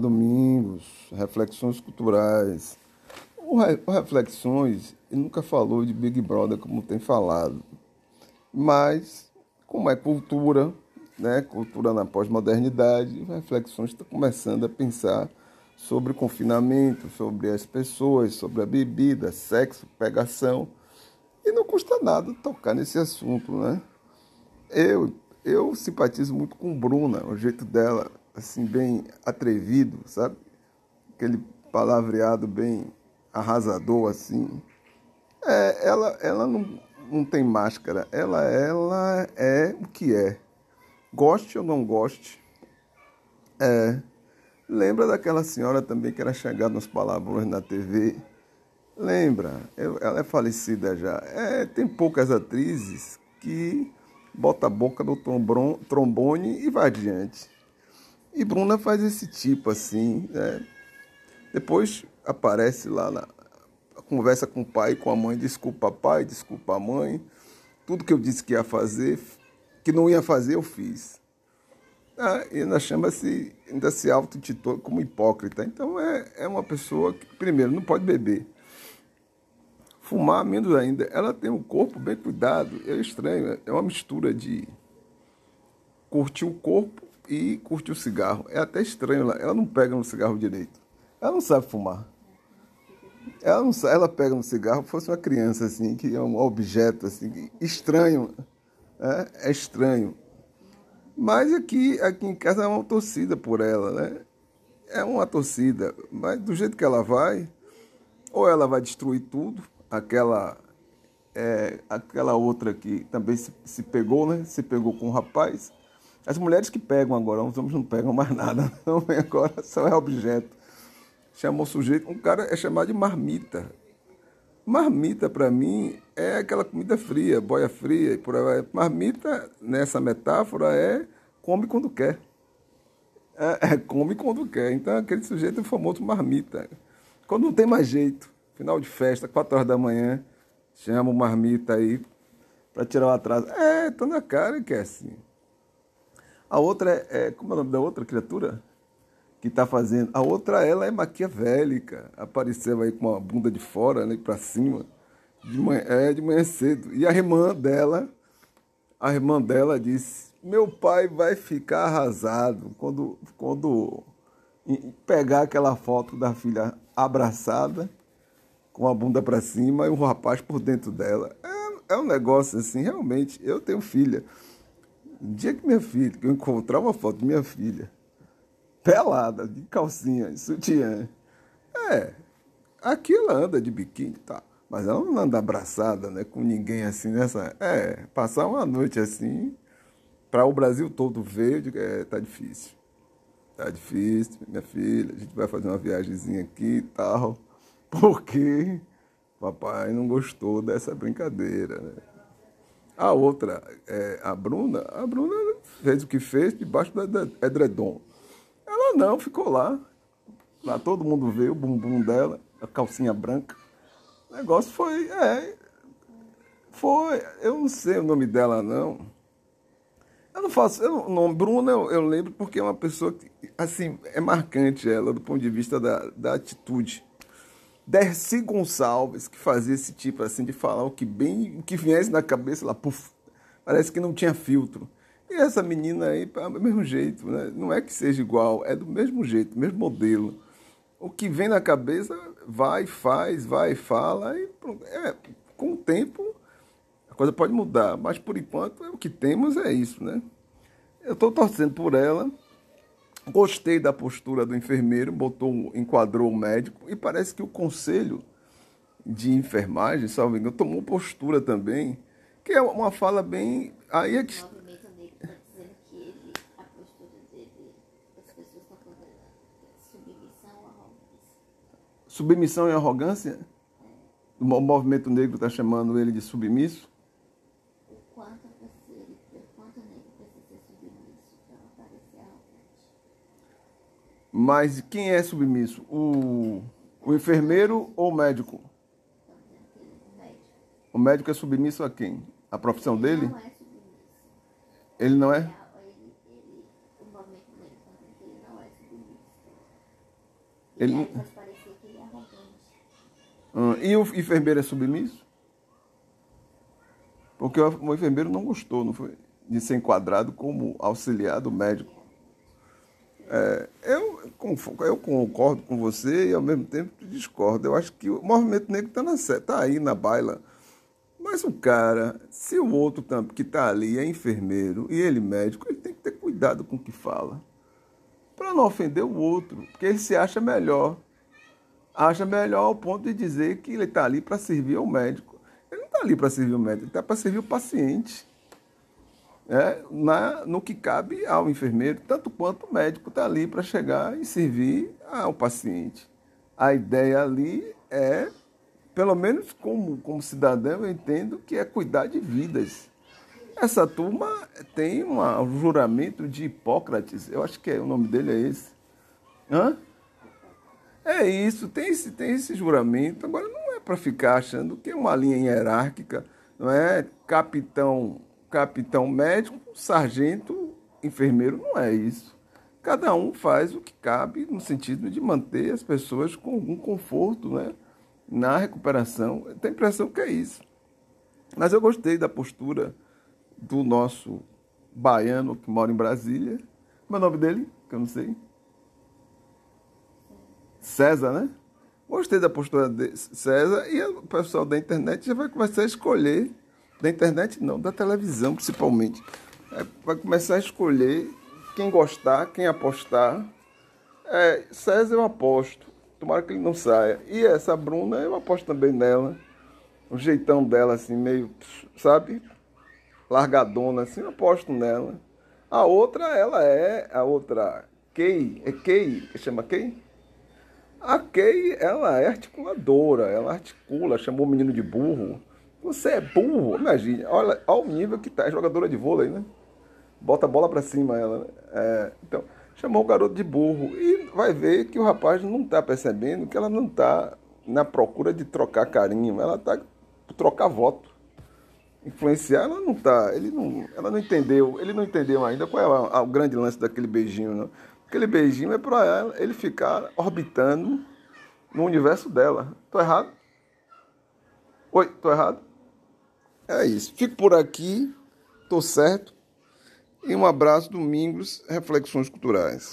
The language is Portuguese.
Domingos, Reflexões Culturais. O Reflexões ele nunca falou de Big Brother como tem falado, mas como é cultura, né, cultura na pós-modernidade, Reflexões está começando a pensar sobre confinamento, sobre as pessoas, sobre a bebida, sexo, pegação, e não custa nada tocar nesse assunto, né? Eu, eu simpatizo muito com Bruna, o jeito dela, assim, bem atrevido, sabe? Aquele palavreado bem arrasador, assim. É, ela, ela não, não tem máscara, ela, ela é o que é. Goste ou não goste, é. Lembra daquela senhora também que era chegada nos palavrões na TV? Lembra? Ela é falecida já. É, tem poucas atrizes que bota a boca no trombone e vai adiante. E Bruna faz esse tipo assim, né? Depois aparece lá na conversa com o pai com a mãe, desculpa pai, desculpa mãe. Tudo que eu disse que ia fazer, que não ia fazer, eu fiz. Ah, e ainda chama-se, ainda se auto-titula como hipócrita. Então é, é uma pessoa que, primeiro, não pode beber. Fumar menos ainda. Ela tem um corpo bem cuidado. É estranho, é uma mistura de curtir o corpo e curtir o cigarro. É até estranho, ela não pega no cigarro direito. Ela não sabe fumar. Ela não sabe, ela pega no cigarro, fosse uma criança assim, que é um objeto assim, estranho. É, é estranho. Mas aqui, aqui em casa é uma torcida por ela, né? É uma torcida. Mas do jeito que ela vai, ou ela vai destruir tudo, aquela é, aquela outra que também se, se pegou, né? Se pegou com o rapaz. As mulheres que pegam agora, os homens não pegam mais nada, não. Agora só é objeto. Chamou o sujeito, um cara é chamado de marmita. Marmita, para mim, é aquela comida fria, boia fria e por aí. Marmita, nessa metáfora, é come quando quer. É, é, come quando quer. Então, aquele sujeito é o famoso marmita. Quando não tem mais jeito, final de festa, 4 horas da manhã, chama o marmita aí para tirar o atraso. É, tá na cara que é assim. A outra é, é como é o nome da outra criatura? Que está fazendo. A outra, ela é maquiavélica. Apareceu aí com a bunda de fora, né, para cima. De manhã, é, de manhã cedo. E a irmã dela, a irmã dela disse: Meu pai vai ficar arrasado quando, quando pegar aquela foto da filha abraçada, com a bunda para cima e um rapaz por dentro dela. É, é um negócio assim, realmente. Eu tenho filha. O dia que minha filha, que eu encontrar uma foto de minha filha, pelada, de calcinha, de sutiã, é, aqui ela anda de biquíni, tá? Mas ela não anda abraçada, né, com ninguém assim nessa. É, passar uma noite assim, para o Brasil todo ver, é, tá difícil. Tá difícil, minha filha, a gente vai fazer uma viagemzinha aqui e tal, porque papai não gostou dessa brincadeira, né? A outra, é, a Bruna, a Bruna fez o que fez debaixo do edredom. Ela não, ficou lá. Lá todo mundo vê o bumbum dela, a calcinha branca. O negócio foi, é, foi, eu não sei o nome dela não. Eu não faço, eu, o nome Bruna eu, eu lembro porque é uma pessoa que, assim, é marcante ela do ponto de vista da, da atitude. Dercy Gonçalves, que fazia esse tipo assim de falar o que bem, o que viesse na cabeça lá, puf, parece que não tinha filtro. E essa menina aí, do mesmo jeito, né? não é que seja igual, é do mesmo jeito, mesmo modelo. O que vem na cabeça, vai, faz, vai, fala, e. É, com o tempo, a coisa pode mudar, mas por enquanto o que temos é isso, né? Eu estou torcendo por ela, Gostei da postura do enfermeiro, botou, enquadrou o médico e parece que o conselho de enfermagem, salvo engano, tomou postura também, que é uma fala bem. Aí é que. Submissão e arrogância? O movimento negro está chamando ele de submisso? Mas quem é submisso? O, o enfermeiro ou o médico? O médico é submisso a quem? A profissão dele? Não é ele não é? Ele não... Ah, e o enfermeiro é submisso? Porque o enfermeiro não gostou, não foi? De ser enquadrado como auxiliar do médico. É, eu, eu concordo com você e ao mesmo tempo discordo. Eu acho que o movimento negro está tá aí na baila. Mas o cara, se o outro que está ali é enfermeiro e ele médico, ele tem que ter cuidado com o que fala. Para não ofender o outro, porque ele se acha melhor. Acha melhor ao ponto de dizer que ele está ali para servir ao médico. Ele não está ali para servir o médico, ele está para servir o paciente é, na, no que cabe ao enfermeiro, tanto quanto o médico está ali para chegar e servir ao paciente. A ideia ali é, pelo menos como, como cidadão, eu entendo que é cuidar de vidas. Essa turma tem uma, um juramento de Hipócrates, eu acho que é, o nome dele é esse. Hã? É isso, tem esse, tem esse juramento. Agora, não é para ficar achando que é uma linha hierárquica, não é capitão capitão médico, sargento, enfermeiro, não é isso. Cada um faz o que cabe no sentido de manter as pessoas com algum conforto né, na recuperação. Eu tenho a impressão que é isso. Mas eu gostei da postura do nosso baiano que mora em Brasília. Como é o nome dele? Que eu não sei. César, né? Gostei da postura de César e o pessoal da internet já vai começar a escolher da internet não, da televisão principalmente. É, vai começar a escolher quem gostar, quem apostar. É, César eu aposto, tomara que ele não saia. E essa Bruna eu aposto também nela. O jeitão dela, assim, meio, sabe? Largadona, assim, eu aposto nela. A outra, ela é, a outra, Kay, é Kay, que chama Kay? A Kay, ela é articuladora, ela articula, chamou o menino de burro. Você é burro, imagine. Olha, olha o nível que tá. É jogadora de vôlei, né? Bota a bola para cima ela. Né? É, então, chamou o garoto de burro. E vai ver que o rapaz não está percebendo que ela não está na procura de trocar carinho. Ela está trocar voto. Influenciar, ela não está. Ele não, ela não entendeu. Ele não entendeu ainda qual é o, o grande lance daquele beijinho. Não? Aquele beijinho é para ele ficar orbitando no universo dela. Tô errado? Oi, tô errado? É isso. Fico por aqui. Tô certo. E um abraço, domingos, reflexões culturais.